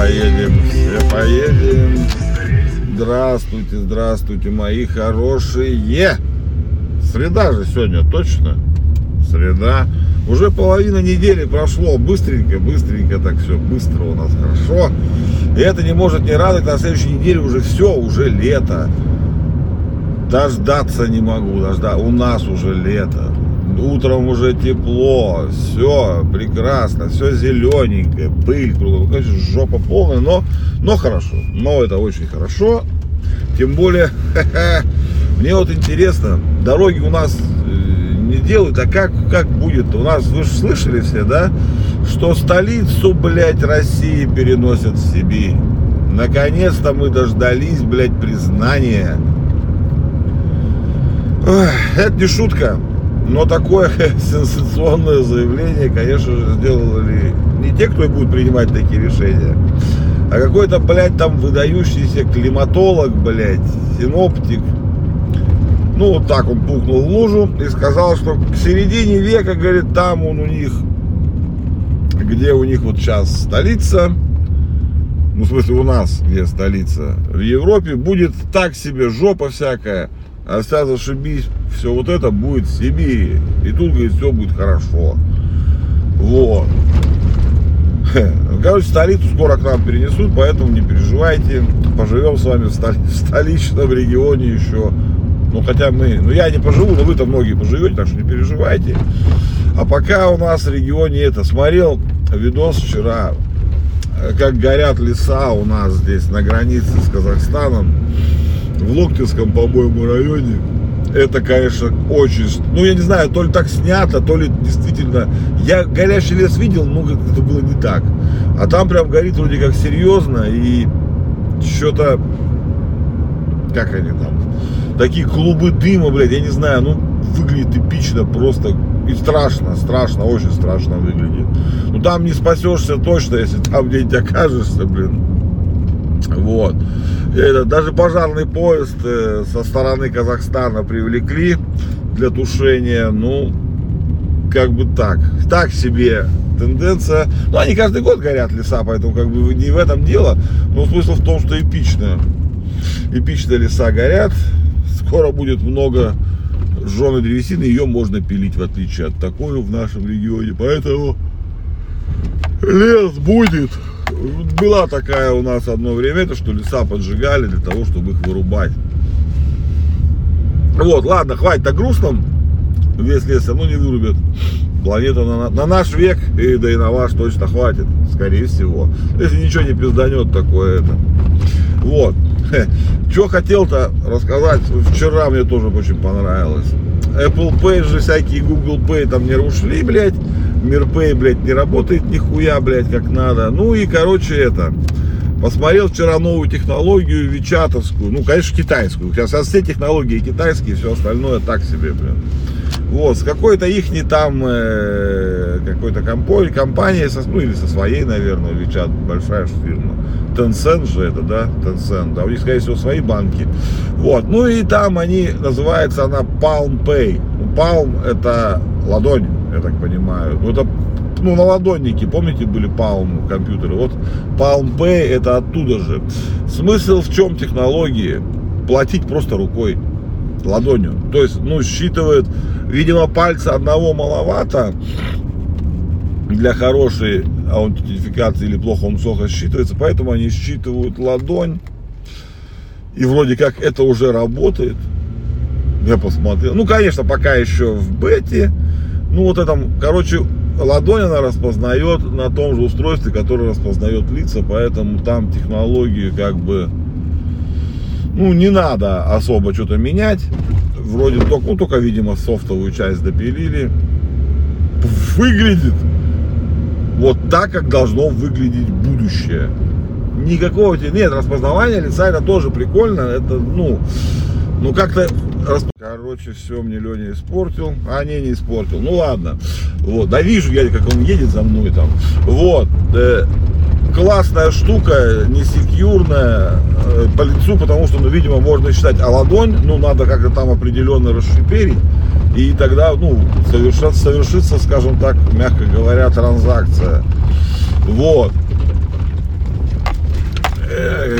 поедем, все поедем. Здравствуйте, здравствуйте, мои хорошие. Среда же сегодня, точно? Среда. Уже половина недели прошло, быстренько, быстренько так все, быстро у нас хорошо. И это не может не радовать, на следующей неделе уже все, уже лето. Дождаться не могу, дожда. У нас уже лето утром уже тепло, все прекрасно, все зелененькое, пыль кругом, конечно, жопа полная, но, но хорошо, но это очень хорошо, тем более, мне вот интересно, дороги у нас э, не делают, а как, как будет, у нас, вы же слышали все, да, что столицу, блядь, России переносят в Сибирь, наконец-то мы дождались, блядь, признания, это не шутка. Но такое сенсационное заявление, конечно же, сделали не те, кто будет принимать такие решения, а какой-то, блядь, там выдающийся климатолог, блядь, синоптик. Ну, вот так он пукнул в лужу и сказал, что к середине века, говорит, там он у них, где у них вот сейчас столица, ну, в смысле, у нас, где столица, в Европе, будет так себе жопа всякая, а вся зашибись, все вот это будет в Сибири. И тут, говорит, все будет хорошо. Вот. Короче, столицу скоро к нам перенесут, поэтому не переживайте. Поживем с вами в, столи, в столичном регионе еще. Ну, хотя мы, ну я не поживу, но вы-то многие поживете, так что не переживайте. А пока у нас в регионе это, смотрел видос вчера, как горят леса у нас здесь на границе с Казахстаном в Локтевском, по-моему, районе. Это, конечно, очень... Ну, я не знаю, то ли так снято, то ли действительно... Я горящий лес видел, но это было не так. А там прям горит вроде как серьезно и что-то... Как они там? Такие клубы дыма, блядь, я не знаю, ну, выглядит эпично просто и страшно, страшно, очень страшно выглядит. Ну там не спасешься точно, если там где-нибудь окажешься, блин. Вот. Это, даже пожарный поезд э, со стороны Казахстана привлекли для тушения. Ну, как бы так. Так себе тенденция. Ну, они каждый год горят леса, поэтому как бы не в этом дело. Но смысл в том, что эпично. Эпично леса горят. Скоро будет много жженой древесины. Ее можно пилить, в отличие от такой в нашем регионе. Поэтому лес будет была такая у нас одно время, это что леса поджигали для того, чтобы их вырубать. Вот, ладно, хватит о грустном. Весь лес все не вырубят. Планета на, на наш век, и да и на ваш точно хватит, скорее всего. Если ничего не пизданет такое это. Вот. Что хотел-то рассказать, вчера мне тоже очень понравилось. Apple Pay же всякие, Google Pay там не ушли, блядь. Мирпей, блядь, не работает нихуя, блядь, как надо. Ну и, короче, это, посмотрел вчера новую технологию вичатовскую, ну, конечно, китайскую. Сейчас все технологии китайские, все остальное так себе, блин. Вот, с какой-то их не там, э, какой-то компании, компания, со, ну, или со своей, наверное, Вичат, большая же фирма. Tencent же это, да, Tencent, да, у них, скорее всего, свои банки. Вот, ну и там они, называется она Palm Pay. Palm это ладонь я так понимаю. Ну, это ну, на ладоннике, помните, были Palm компьютеры? Вот Palm Pay это оттуда же. Смысл в чем технологии? Платить просто рукой, ладонью. То есть, ну, считывает, видимо, пальца одного маловато для хорошей аутентификации или плохо он плохо считывается, поэтому они считывают ладонь. И вроде как это уже работает. Я посмотрел. Ну, конечно, пока еще в бете. Ну вот этом, короче, ладонь она распознает на том же устройстве, которое распознает лица, поэтому там технологии как бы, ну не надо особо что-то менять. Вроде только, ну только, видимо, софтовую часть допилили. Выглядит вот так, как должно выглядеть будущее. Никакого, нет, распознавания лица это тоже прикольно, это, ну, ну как-то Короче, все мне Леня испортил. А, не, не испортил. Ну ладно. Вот. Да вижу я, как он едет за мной там. Вот. Э, классная штука, не секьюрная э, по лицу, потому что, ну, видимо, можно считать, а ладонь, ну, надо как-то там определенно расшиперить. И тогда, ну, совершится, совершится, скажем так, мягко говоря, транзакция. Вот.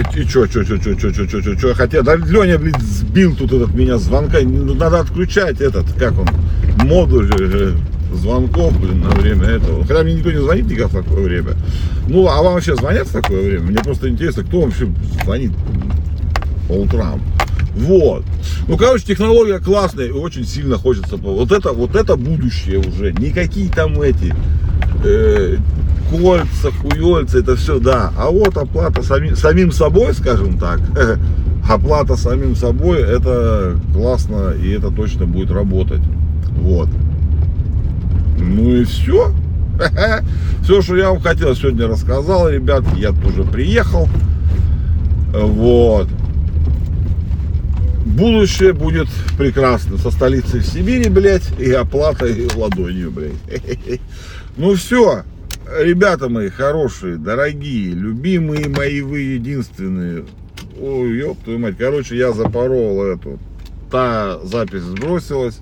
И чё, чё, чё, чё, чё, чё, чё, чё, чё, хотя, да Леня, блин, сбил тут этот меня звонка, ну, надо отключать этот, как он, модуль э, звонков, блин, на время этого. Хотя мне никто не звонит никак в такое время. Ну, а вам вообще звонят в такое время? Мне просто интересно, кто вообще звонит по утрам. Вот. Ну, короче, технология классная и очень сильно хочется. Вот это, вот это будущее уже. Никакие там эти э, кольца, хуёльца, это все, да. А вот оплата самим, самим собой, скажем так, оплата самим собой, это классно и это точно будет работать. Вот. Ну и все. Все, что я вам хотел сегодня рассказал, ребят. Я тоже приехал. Вот. Будущее будет прекрасно. Со столицы в Сибири, блядь, и оплатой ладонью, блядь. Ну все, ребята мои хорошие, дорогие, любимые мои вы единственные. Ой, ёб твою мать. Короче, я запорол эту. Та запись сбросилась.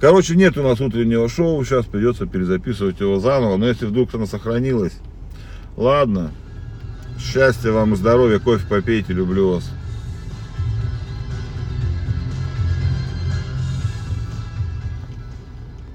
Короче, нет у нас утреннего шоу. Сейчас придется перезаписывать его заново. Но если вдруг она сохранилась. Ладно. Счастья вам и здоровья. Кофе попейте. Люблю вас.